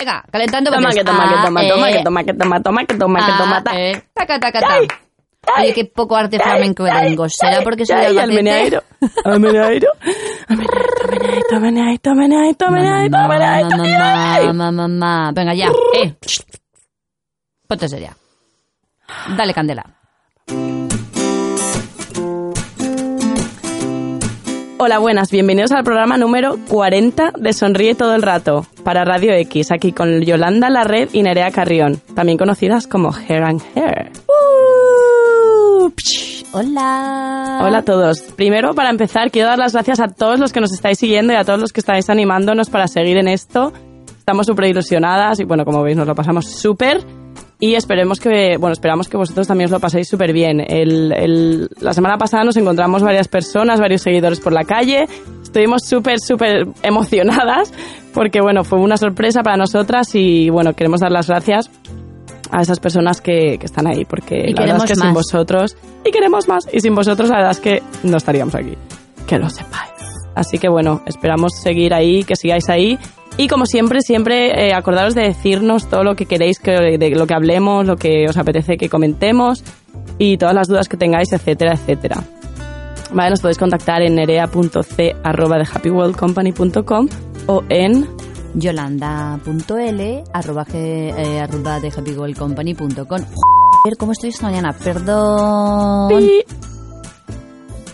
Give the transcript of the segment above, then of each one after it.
Venga, calentando Toma, porque que toma, que toma, toma, que toma, que toma, toma, que toma, que toma. Taca, taca, ta. Ay, Oye, qué poco arte flamenco tengo. ¿Será porque soy albacete? almeneiro, almeneiro. Mamá, mamá, mamá. Venga, ya. Eh. Ponte seria. Dale candela. Hola, buenas, bienvenidos al programa número 40 de Sonríe todo el rato para Radio X, aquí con Yolanda Larred y Nerea Carrión, también conocidas como Hair and Hair. Uh. Hola. Hola a todos. Primero, para empezar, quiero dar las gracias a todos los que nos estáis siguiendo y a todos los que estáis animándonos para seguir en esto. Estamos súper ilusionadas y bueno, como veis, nos lo pasamos súper. Y esperemos que, bueno, esperamos que vosotros también os lo paséis súper bien. El, el- la semana pasada nos encontramos varias personas, varios seguidores por la calle. Estuvimos súper, súper emocionadas porque, bueno, fue una sorpresa para nosotras y, bueno, queremos dar las gracias a esas personas que, que están ahí porque Y la verdad es que sin más. vosotros, y queremos más, y sin vosotros la verdad es que no estaríamos aquí. Que lo sepáis. Así que, bueno, esperamos seguir ahí, que sigáis ahí. Y como siempre, siempre eh, acordaros de decirnos todo lo que queréis, que, de lo que hablemos, lo que os apetece que comentemos y todas las dudas que tengáis, etcétera, etcétera. Vale, nos podéis contactar en nerea.c.happyworldcompany.com o en Yolanda.l arroba, eh, arroba de Joder, ¿Cómo estoy esta mañana? Perdón.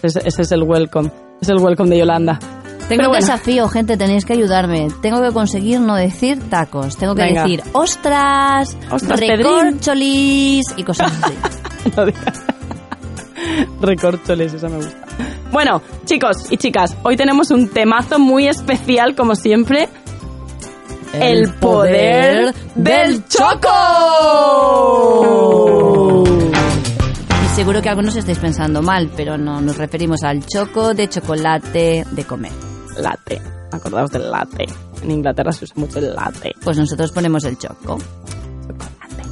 ese es el welcome. Es el welcome de Yolanda. Tengo Pero un bueno. desafío, gente, tenéis que ayudarme. Tengo que conseguir no decir tacos. Tengo que Venga. decir ostras, Ostras, recorcholis y cosas así. No digas. Recorcholes, esa me gusta. Bueno, chicos y chicas, hoy tenemos un temazo muy especial, como siempre. El, poder, del choco. Seguro que algunos estáis pensando mal, pero no, nos referimos al choco de chocolate de comer. Latte. Acordaos del latte. En Inglaterra se usa mucho el latte. Pues nosotros ponemos el choco. Chocolate.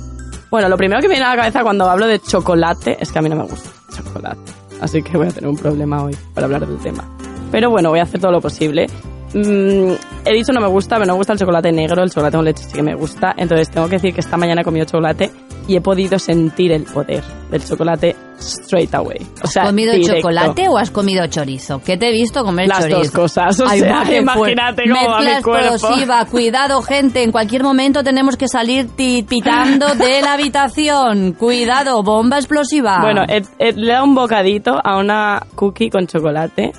Bueno, lo primero que me viene a la cabeza cuando hablo de chocolate es que a mí no me gusta el chocolate. Así que voy a tener un problema hoy para hablar del tema. Pero bueno, voy a hacer todo lo posible. Mm, he dicho no me gusta, pero no me gusta el chocolate negro, el chocolate con leche sí que me gusta. Entonces tengo que decir que esta mañana he comido chocolate y he podido sentir el poder del chocolate straight away. O sea, ¿Has comido directo. chocolate o has comido chorizo? Que te he visto comer Las chorizo. dos cosas, o Ay, sea, va, qué imagínate cómo va mi cuerpo. explosiva. Cuidado, gente. En cualquier momento tenemos que salir titando de la habitación. Cuidado, bomba explosiva. Bueno, he- he- le dado un bocadito a una cookie con chocolate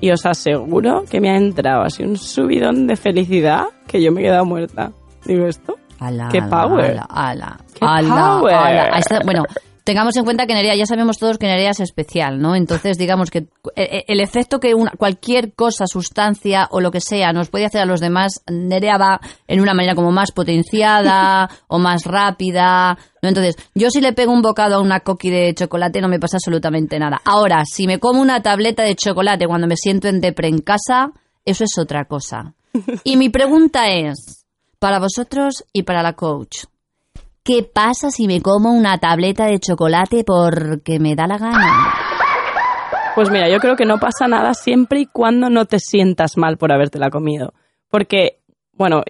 y os aseguro que me ha entrado así un subidón de felicidad que yo me he quedado muerta. Digo esto. Ala, ¡Qué ala, power! ala, ala, ¡Qué ala, power! esta- bueno, tengamos en cuenta que Nerea, ya sabemos todos que Nerea es especial, ¿no? Entonces, digamos que eh, el efecto que una- cualquier cosa, sustancia o lo que sea nos puede hacer a los demás, Nerea va en una manera como más potenciada o más rápida, ¿no? Entonces, yo si le pego un bocado a una coqui de chocolate no me pasa absolutamente nada. Ahora, si me como una tableta de chocolate cuando me siento en depre en casa, eso es otra cosa. Y mi pregunta es, para vosotros y para la coach, ¿qué pasa si me como una tableta de chocolate porque me da la gana? Pues mira, yo creo que no pasa nada siempre y cuando no te sientas mal por habértela comido. Porque, bueno,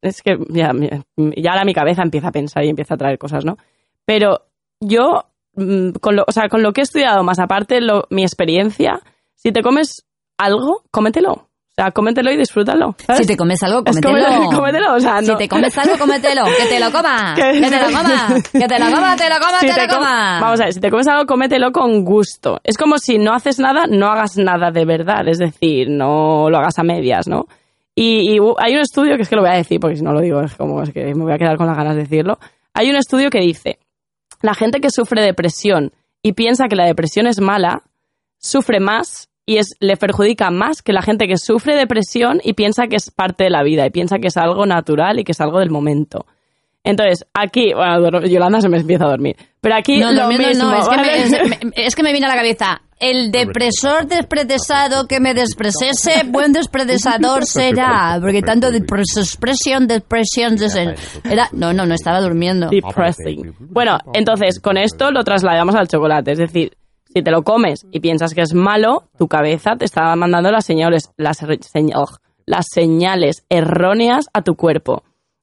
es que ya, ahora mi cabeza empieza a pensar y empieza a traer cosas, ¿no? Pero yo, mm, con lo, o sea, con lo que he estudiado, más aparte lo, mi experiencia, si te comes algo, cómetelo. O sea, cómetelo y disfrútalo. ¿sabes? Si te comes algo, Es cómetelo. cómetelo, cómetelo, o sea, Si te comes algo, cómetelo. Que te lo coma. Que- te lo coma. Que te lo coma, te lo coma, Si te te lo com- coma. Vamos a ver, si te comes algo, cómetelo con gusto. Es como si no haces nada, no hagas nada de verdad. Es decir, no lo hagas a medias, ¿no? Y, y hay un estudio, que es que lo voy a decir, porque si no lo digo, es como es que me voy a quedar con las ganas de decirlo. Hay un estudio que dice, la gente que sufre depresión y piensa que la depresión es mala, sufre más y es, le perjudica más que la gente que sufre depresión y piensa que es parte de la vida y piensa que es algo natural y que es algo del momento. Entonces, aquí, bueno, Yolanda se me empieza a dormir, pero aquí No, lo mismo, no, es que, me, es, me- es que me viene a la cabeza. El depresor despretesado que me despresese, buen despredesador será. Porque tanto depresión, depresión, era No, no, no estaba durmiendo. Depressing. Bueno, entonces, con esto lo trasladamos al chocolate. Es decir, si te lo comes y piensas que es malo, tu cabeza te está mandando las señales, oh, las señales erróneas a tu cuerpo.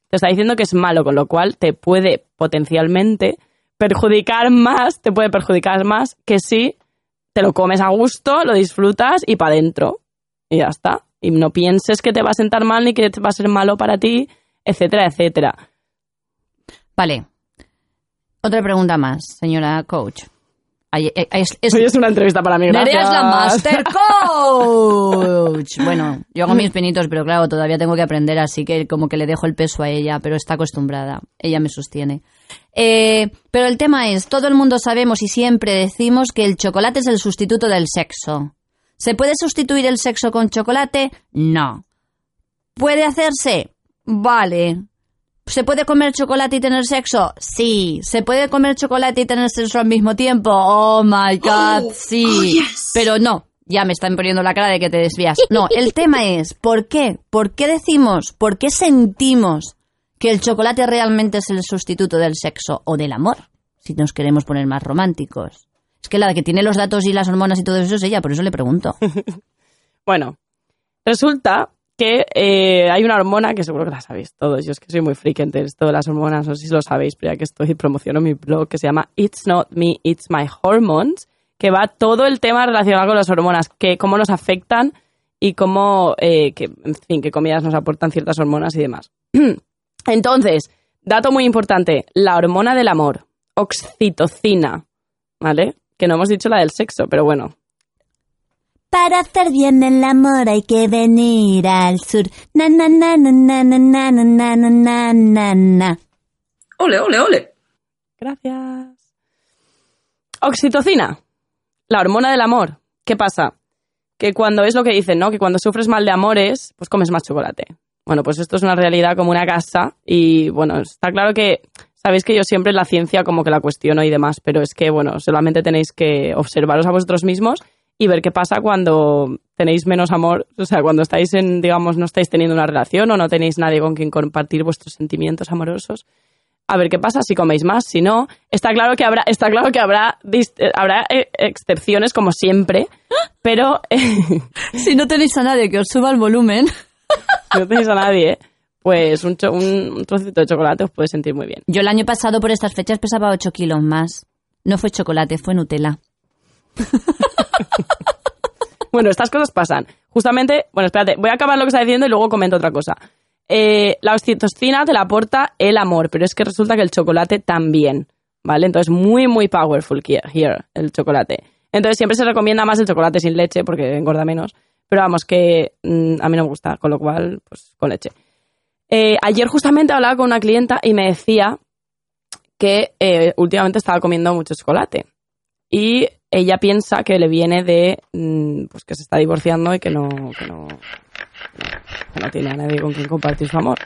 Te te está diciendo que es malo, con lo cual te puede potencialmente perjudicar más, te puede perjudicar más que si te lo comes a gusto, lo disfrutas y para adentro. Y ya está. Y no pienses que te va a sentar mal ni que va a ser malo para ti, etcétera, etcétera. Vale. Otra pregunta más, señora coach. Ay, eh, es, es- Hoy es una entrevista para mí, gracias. Nerea es la Master Coach. Bueno, yo hago mis pinitos, pero claro, todavía tengo que aprender, así que como que le dejo el peso a ella, pero está acostumbrada. Ella me sostiene. Eh, pero el tema es, todo el mundo sabemos y siempre decimos que el chocolate es el sustituto del sexo. ¿Se puede sustituir el sexo con chocolate? No. ¿Puede hacerse? Vale. ¿Se puede comer chocolate y tener sexo? Sí. ¿Se puede comer chocolate y tener sexo al mismo tiempo? Oh my god, sí. Pero no, ya me están poniendo la cara de que te desvías. No, el tema es, ¿por qué? ¿Por qué decimos, por qué sentimos que el chocolate realmente es el sustituto del sexo o del amor? Si nos queremos poner más románticos. Es que la que tiene los datos y las hormonas y todo eso es ella, por eso le pregunto. Bueno, resulta que eh, hay una hormona que seguro que la sabéis todos. Yo es que soy muy freak en esto de las hormonas, no sé si lo sabéis, pero ya que estoy promociono mi blog que se llama It's Not Me, It's My Hormones, que va todo el tema relacionado con las hormonas, que cómo nos afectan y cómo, eh, que, en fin, qué comidas nos aportan ciertas hormonas y demás. Entonces, dato muy importante, la hormona del amor, oxitocina, ¿vale? Que no hemos dicho la del sexo, pero bueno, Para hacer bien el amor hay que venir al sur. Na na na na na na na na na na na na na. Ole, ole, ole. Gracias. Oxitocina, la hormona del amor. ¿Qué pasa? Que cuando es lo que dicen, ¿no? Que cuando sufres mal de amores, pues comes más chocolate. Bueno, pues esto es una realidad como una casa y bueno, está claro que sabéis que yo siempre la ciencia como que la cuestiono y demás, pero es que bueno, solamente tenéis que observaros a vosotros mismos y ver qué pasa cuando tenéis menos amor, o sea, cuando estáis en, digamos, no estáis teniendo una relación o no tenéis nadie con quien compartir vuestros sentimientos amorosos a ver qué pasa si coméis más, si no, está claro que habrá, está claro que habrá, eh, habrá eh, excepciones como siempre, pero si no tenéis a nadie que os suba el volumen. si no tenéis a nadie, pues un, cho- un, un trocito de chocolate os puede sentir muy bien. Yo el año pasado por estas fechas pesaba 8 kilos más. No fue chocolate, fue Nutella. Bueno, estas cosas pasan. Justamente, bueno, espérate, voy a acabar lo que está diciendo y luego comento otra cosa. Eh, la oxitocina te la aporta el amor, pero es que resulta que el chocolate también, ¿vale? Entonces, muy, muy powerful here, el chocolate. Entonces, siempre se recomienda más el chocolate sin leche porque engorda menos. Pero vamos, que mm, a mí no me gusta, con lo cual, pues con leche. Eh, ayer justamente hablaba con una clienta y me decía que eh, últimamente estaba comiendo mucho chocolate. Y ella piensa que le viene de mm, pues que se está divorciando y que no, que no, no tiene a nadie con quien compartir su amor.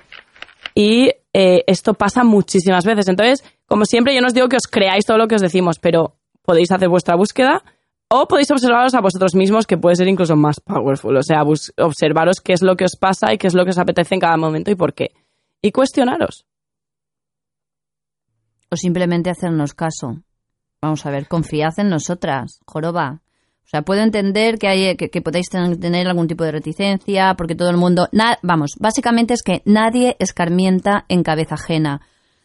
Y eh, esto pasa muchísimas veces. Entonces, como siempre, yo no os digo que os creáis todo lo que os decimos, pero podéis hacer vuestra búsqueda o podéis observaros a vosotros mismos, que puede ser incluso más powerful. O sea, observaros qué es lo que os pasa y qué es lo que os apetece en cada momento y por qué. Y cuestionaros. O simplemente hacernos caso. Vamos a ver, confiad en nosotras, joroba. O sea, puedo entender que, hay, que, que podáis ten- tener algún tipo de reticencia, porque todo el mundo... na- vamos, básicamente es que nadie escarmienta en cabeza ajena.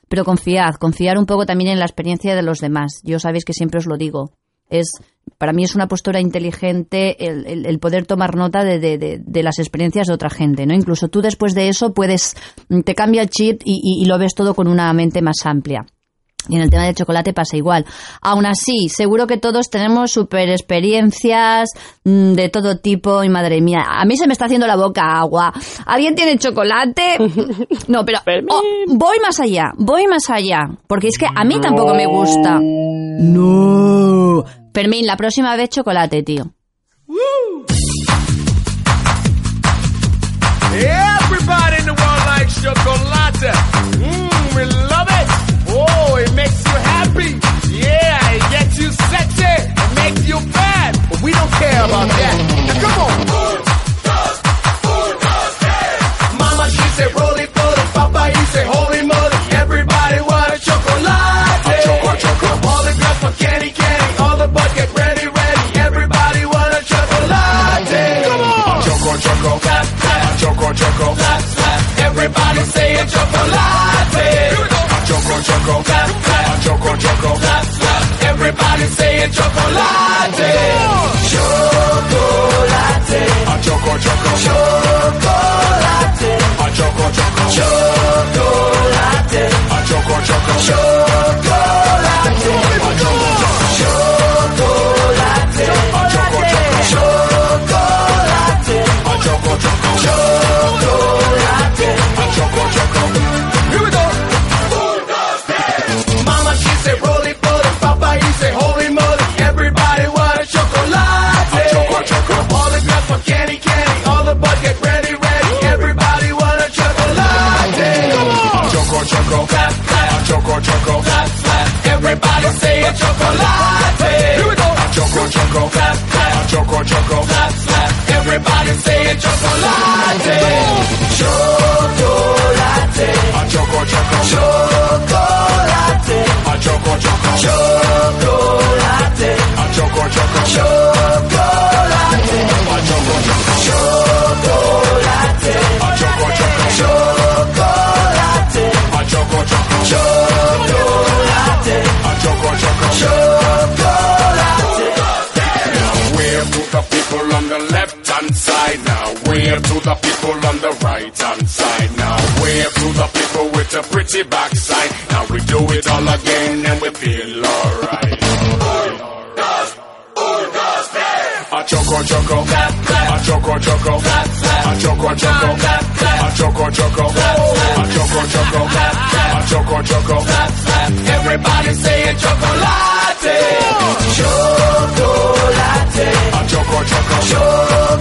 Pero confiad, confiar un poco también en la experiencia de los demás. Yo sabéis que siempre os lo digo. Es, para mí es una postura inteligente el, poder tomar nota de, de- las experiencias de otra gente, ¿no? Incluso tú después de eso puedes, te cambia el chip y lo ves todo con una mente más amplia. Y en el tema del chocolate pasa igual. Aún así, seguro que todos tenemos super experiencias mm, de todo tipo y madre mía, a mí se me está haciendo la boca agua. ¿Alguien tiene chocolate? No, pero oh, voy más allá, voy más allá, porque es que a mí tampoco me gusta. No. Fermín, la próxima vez chocolate, tío. Everybody in the world likes chocolate. Mmm, happy. Yeah, it gets you sexy. It makes you bad. But we don't care about that. Now come on. People on the left hand side now. Wave to the people on the right hand side now. Wave to the people with a pretty backside. Now we do it all again and we feel alright. A choco choco. A choco choco. A choco choco. A choco choco. A choco choco. A choco choco. Everybody saying chocolate. Chocolate. A choco choco,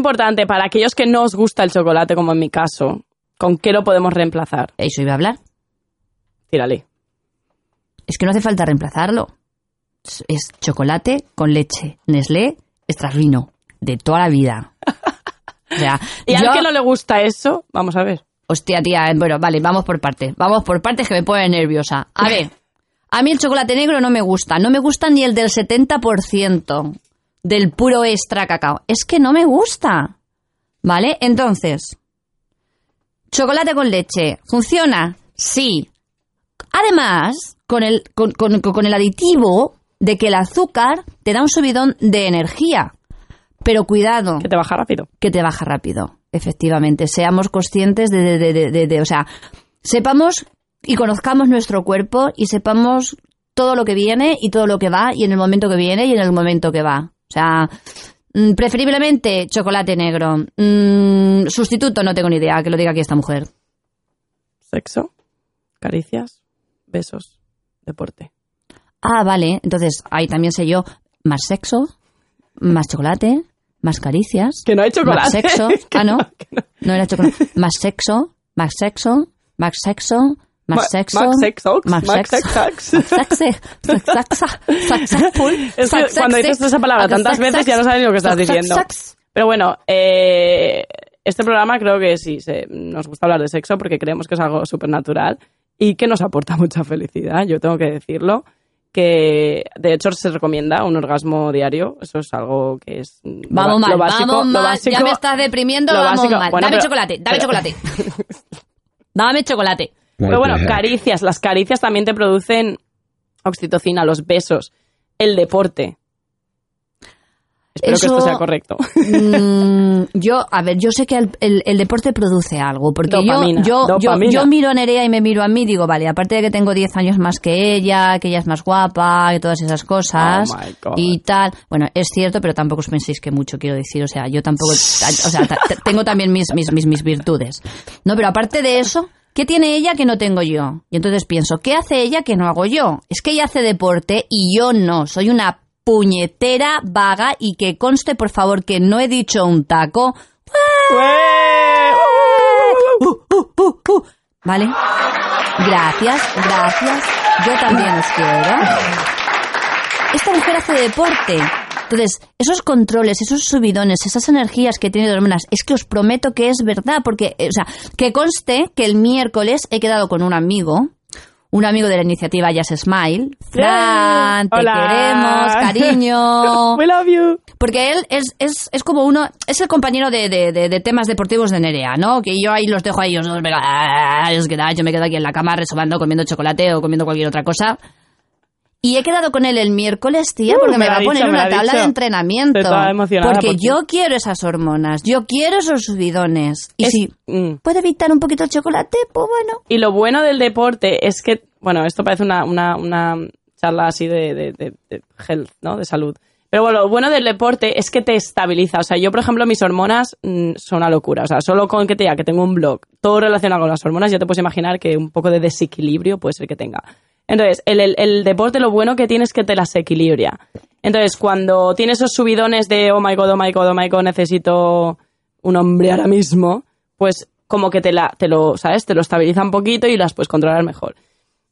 importante para aquellos que no os gusta el chocolate, como en mi caso. ¿Con qué lo podemos reemplazar? Eso iba a hablar. Tírale. Es que no hace falta reemplazarlo. Es- chocolate con leche, Nestlé, extravino, de toda la vida. O sea, Y al yo- que no le gusta eso, vamos a ver. Hostia, tía, eh, bueno, vale, vamos por partes. Vamos por partes que me pone nerviosa. A ver, a mí el chocolate negro no me gusta. No me gusta ni el del 70% del puro extra cacao. Es que no me gusta. ¿Vale? Entonces, chocolate con leche. ¿Funciona? Sí. Además, con el, con, con- con el aditivo de que el azúcar te da un subidón de energía. Pero cuidado Que te baja rápido. que te baja rápido. Efectivamente, seamos conscientes de, de, de, de- de- de- o sea, sepamos y conozcamos nuestro cuerpo y sepamos todo lo que viene y todo lo que va y en el momento que viene y en el momento que va. O sea, mm, preferiblemente chocolate negro. Mm, sustituto no tengo ni idea, que lo diga aquí esta mujer. Sexo, caricias, besos, deporte. Ah, vale, entonces ahí también sé yo, más sexo, más chocolate, más caricias. Que no hay chocolate. Más sexo. Ah, no. no. No era chocolate. Más sexo, más sexo, más sexo, más Ma- sexo. Max sexo, Más Max sexo. sex, Más sexe, sex, sex, sex, sexful, Es que sex, cuando dices esa palabra tantas veces ya no sabes lo que estás diciendo. Pero bueno, eh, este programa creo que sí, se- nos gusta hablar de sexo porque creemos que es algo súper natural y que nos aporta mucha felicidad, yo tengo que decirlo. Que de hecho se recomienda un orgasmo diario, eso es algo que es. lo Vamos ba- mal, lo básico- vamos lo mal. básico- ya me estás deprimiendo, lo vamos básico- mal. bueno, dame pero- chocolate, dame pero- chocolate. dame chocolate. Pero bueno, caricias. Las caricias también te producen oxitocina, los besos, el deporte. Espero que Eso- esto sea correcto. Mm, yo, a ver, yo sé que el, el- el deporte produce algo, porque yo- Dopamina, yo, yo, dopamina. yo miro a Nerea y me miro a mí y digo, vale, aparte de que tengo 10 años más que ella, que ella es más guapa, y todas esas cosas, Oh my God. y tal, bueno, es cierto, pero tampoco os penséis que mucho, quiero decir, o sea, yo tampoco, o sea, tengo también mis, mis, mis, mis virtudes. No, pero aparte de eso, ¿qué ¿qué tiene ella que no tengo yo? Y entonces pienso, ¿qué hace ella que no hago yo? Es que ella hace deporte y yo no. Soy una puñetera vaga y que conste, por favor, que no he dicho un taco. Uh, uh, uh. ¿Vale? Gracias, gracias. Yo también os quiero. Esta mujer hace deporte. Entonces, esos controles, esos subidones, esas energías que tiene de hormonas, es que os prometo que es verdad, porque, eh, o sea, que conste que el miércoles he quedado con un amigo, un amigo de la iniciativa Jazz Smile. Fran, te Hola. queremos, cariño. We love you. Porque él es, es, es como uno, es el compañero de, de, de- de temas deportivos de Nerea, ¿no? Que yo ahí los dejo a ellos yo me quedo aquí en la cama resobando, comiendo chocolate o comiendo cualquier otra cosa. Y he quedado con él el miércoles, tía, Uh, porque me me, va a poner dicho, una tabla dicho. de entrenamiento. Porque yo quiero esas hormonas, yo quiero esos subidones. Y Es- si mm. puedo evitar un poquito el chocolate, pues bueno. Y lo bueno del deporte es que, bueno, esto parece una, una, una charla así de, de, de- de health, ¿no? De salud. Pero bueno, lo bueno del deporte es que te estabiliza. O sea, yo, por ejemplo, mis hormonas mm, son una locura. O sea, solo con que te diga que tengo un blog, todo relacionado con las hormonas, ya te puedes imaginar que un poco de desequilibrio puede ser que tenga. Entonces, el, el- deporte lo bueno que tiene es que te las equilibra. Entonces, cuando tienes esos subidones de, oh my god, oh my god, oh my god, necesito un hombre ahora mismo, pues como que te, la, te lo, ¿sabes? Te lo estabiliza un poquito y las puedes controlar mejor.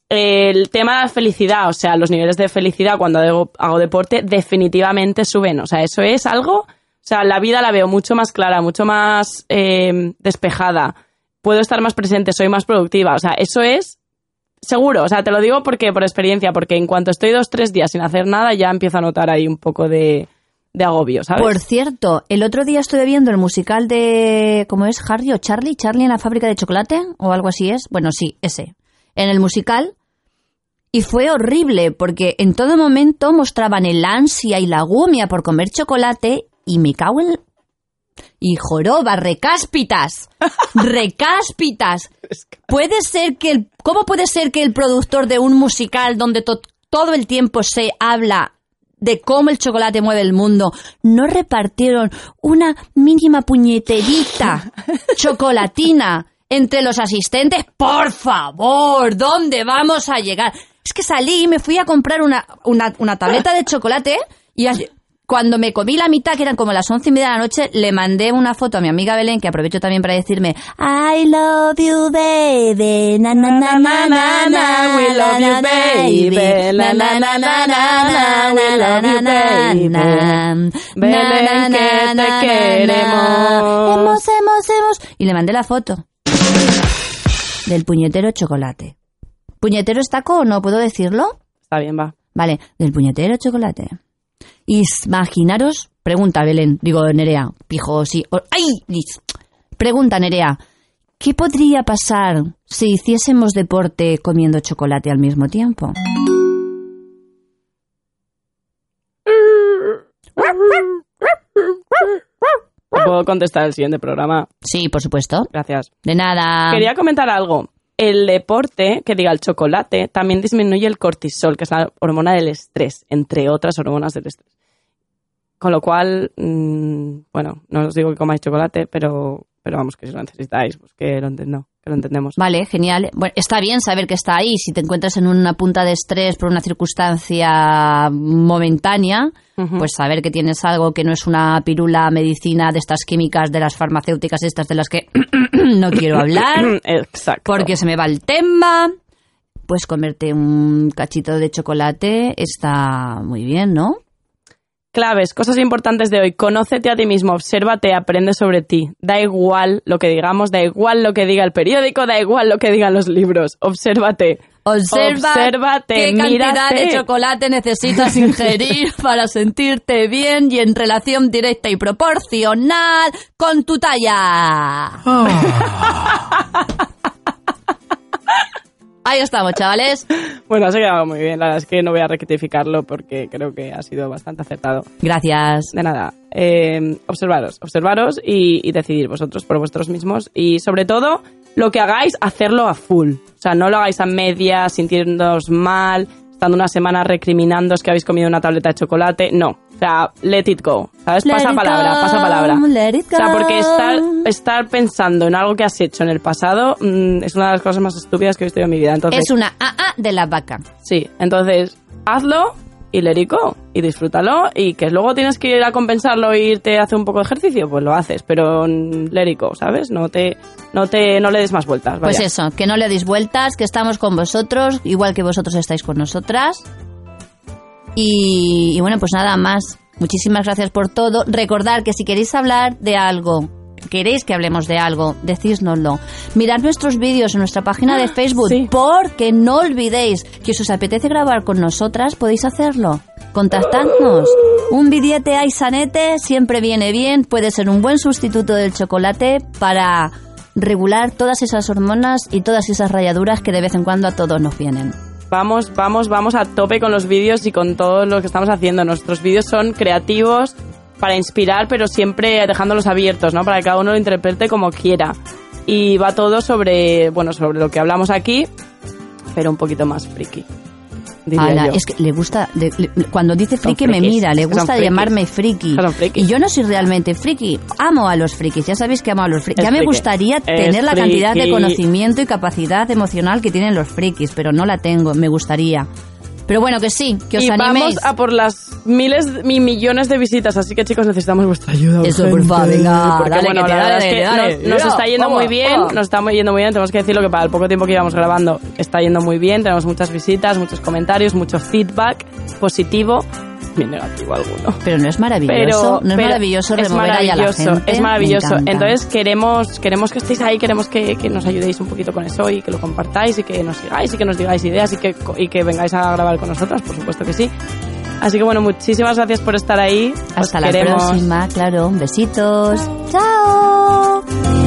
El tema de la felicidad, o sea, los niveles de felicidad cuando hago, hago deporte definitivamente suben. O sea, eso es algo, o sea, la vida la veo mucho más clara, mucho más eh, despejada. Puedo estar más presente, soy más productiva. O sea, eso es seguro. O sea, te lo digo porque por experiencia, porque en cuanto estoy dos, tres días sin hacer nada, ya empiezo a notar ahí un poco de, de agobio, ¿sabes? Por cierto, el otro día estuve viendo el musical de. ¿Cómo es? ¿Harry o Charlie? ¿Charlie en la fábrica de chocolate? ¿O algo así es? Bueno, sí, ese. En el musical. Y fue horrible, porque en todo momento mostraban el ansia y la gumia por comer chocolate y me cago en. Y joroba, recáspitas. recáspitas. Puede ser que el. ¿Cómo puede ser que el productor de un musical donde to- todo el tiempo se habla de cómo el chocolate mueve el mundo, no repartieron una mínima puñeterita chocolatina entre los asistentes? Por favor, ¿dónde vamos a llegar? Es que salí y me fui a comprar una, una, una tableta de chocolate y así- cuando me comí la mitad, que eran como las once y media de la noche, le mandé una foto a mi amiga Belén, que aprovecho también para decirme, I love you, baby, na na na na na na, We love you, baby. na na na na na na, We love you, baby. na, Belén, que te na, na, queremos. Hemos, hemos, hemos. Y le mandé la foto del puñetero chocolate. ¿Puñetero es taco o no puedo decirlo? Está bien, va. Vale, del puñetero chocolate. Imaginaros, pregunta Belén, digo Nerea, pijo, sí. o- ¡Ay! Pregunta Nerea, ¿qué podría pasar si hiciésemos deporte comiendo chocolate al mismo tiempo? ¿Te puedo contestar el siguiente programa? Sí, por supuesto. Gracias. De nada. Quería comentar algo. El deporte, que diga el chocolate, también disminuye el cortisol, que es la hormona del estrés, entre otras hormonas del estrés. Con lo cual, mm, bueno, no os digo que comáis chocolate, pero, pero vamos, que si lo necesitáis, pues que lo, entiendo, que lo entendemos. Vale, genial. Bueno, está bien saber que está ahí. Si te encuentras en una punta de estrés por una circunstancia momentánea, pues saber que tienes algo que no es una pirula medicina de estas químicas, de las farmacéuticas estas de las que no quiero hablar, Exacto. porque se me va el tema. Pues comerte un cachito de chocolate está muy bien, ¿no? Claves, cosas importantes de hoy. Conócete a ti mismo, obsérvate, aprende sobre ti. Da igual lo que digamos, da igual lo que diga el periódico, da igual lo que digan los libros. Obsérvate. Observa Obsérvate, qué cantidad mírate. de chocolate necesitas ingerir para sentirte bien y en relación directa y proporcional con tu talla. Ahí estamos, chavales. Bueno, se ha quedado muy bien. La verdad es que no voy a rectificarlo porque creo que ha sido bastante acertado. Gracias. De nada. Eh, observaros, observaros y, y decidir vosotros por vosotros mismos. Y sobre todo, lo que hagáis, hacerlo a full. O sea, no lo hagáis a medias, sintiéndoos mal, estando una semana recriminándoos que habéis comido una tableta de chocolate. No. O sea, let it go. ¿Sabes? Let pasa palabra, go, pasa palabra. let it O sea, go. porque estar, estar pensando en algo que has hecho en el pasado mm, es una de las cosas más estúpidas que he visto en mi vida. Entonces, Es una AA de la vaca. Sí, entonces hazlo y let it go, y disfrútalo y que luego tienes que ir a compensarlo e irte a hacer un poco de ejercicio, pues lo haces, pero let it go, ¿sabes? No te, no te, no le des más vueltas. Pues vaya. eso, que no le deis vueltas, que estamos con vosotros, igual que vosotros estáis con nosotras. Y, y bueno, pues nada más. Muchísimas gracias por todo. Recordad que si queréis hablar de algo, queréis que hablemos de algo, decísnoslo. Mirad nuestros vídeos en nuestra página de Facebook, sí. porque no olvidéis que si os apetece grabar con nosotras, podéis hacerlo. Contactadnos. Un billete a Isanete siempre viene bien, puede ser un buen sustituto del chocolate para regular todas esas hormonas y todas esas rayaduras que de vez en cuando a todos nos vienen. Vamos, vamos, vamos a tope con los vídeos y con todo lo que estamos haciendo. Nuestros vídeos son creativos para inspirar, pero siempre dejándolos abiertos, ¿no? Para que cada uno lo interprete como quiera. Y va todo sobre, bueno, sobre lo que hablamos aquí, pero un poquito más friki. Ala, es que le gusta, le- le- cuando dice friki me mira, le gusta llamarme friki. Y yo no soy realmente friki, amo a los frikis, ya sabéis que amo a los frikis. Ya me gustaría tener la cantidad de conocimiento y capacidad emocional que tienen los frikis, pero no la tengo, me gustaría. Pero bueno, que sí, que os y animéis. vamos a por las miles y millones de visitas, así que chicos necesitamos vuestra ayuda. Eso, urgente, por favor, venga, porque dale, bueno, que te la dale, verdad es que dale, nos, nos dale. está yendo Vamos, muy bien, vamos. nos está yendo muy bien, tenemos que decirlo que para el poco tiempo que llevamos grabando está yendo muy bien, tenemos muchas visitas, muchos comentarios, mucho feedback positivo, bien negativo alguno. Pero no es maravilloso, Pero, no es pero maravilloso es remover ahí a la maravilloso, gente. es maravilloso. Entonces queremos, queremos que estéis ahí, queremos que, que nos ayudéis un poquito con eso y que lo compartáis y que nos sigáis y que nos digáis ideas y que, y que vengáis a grabar con nosotras, por supuesto que sí. Así que bueno, muchísimas gracias por estar ahí. Os Hasta la queremos. próxima, claro. Besitos. Chao.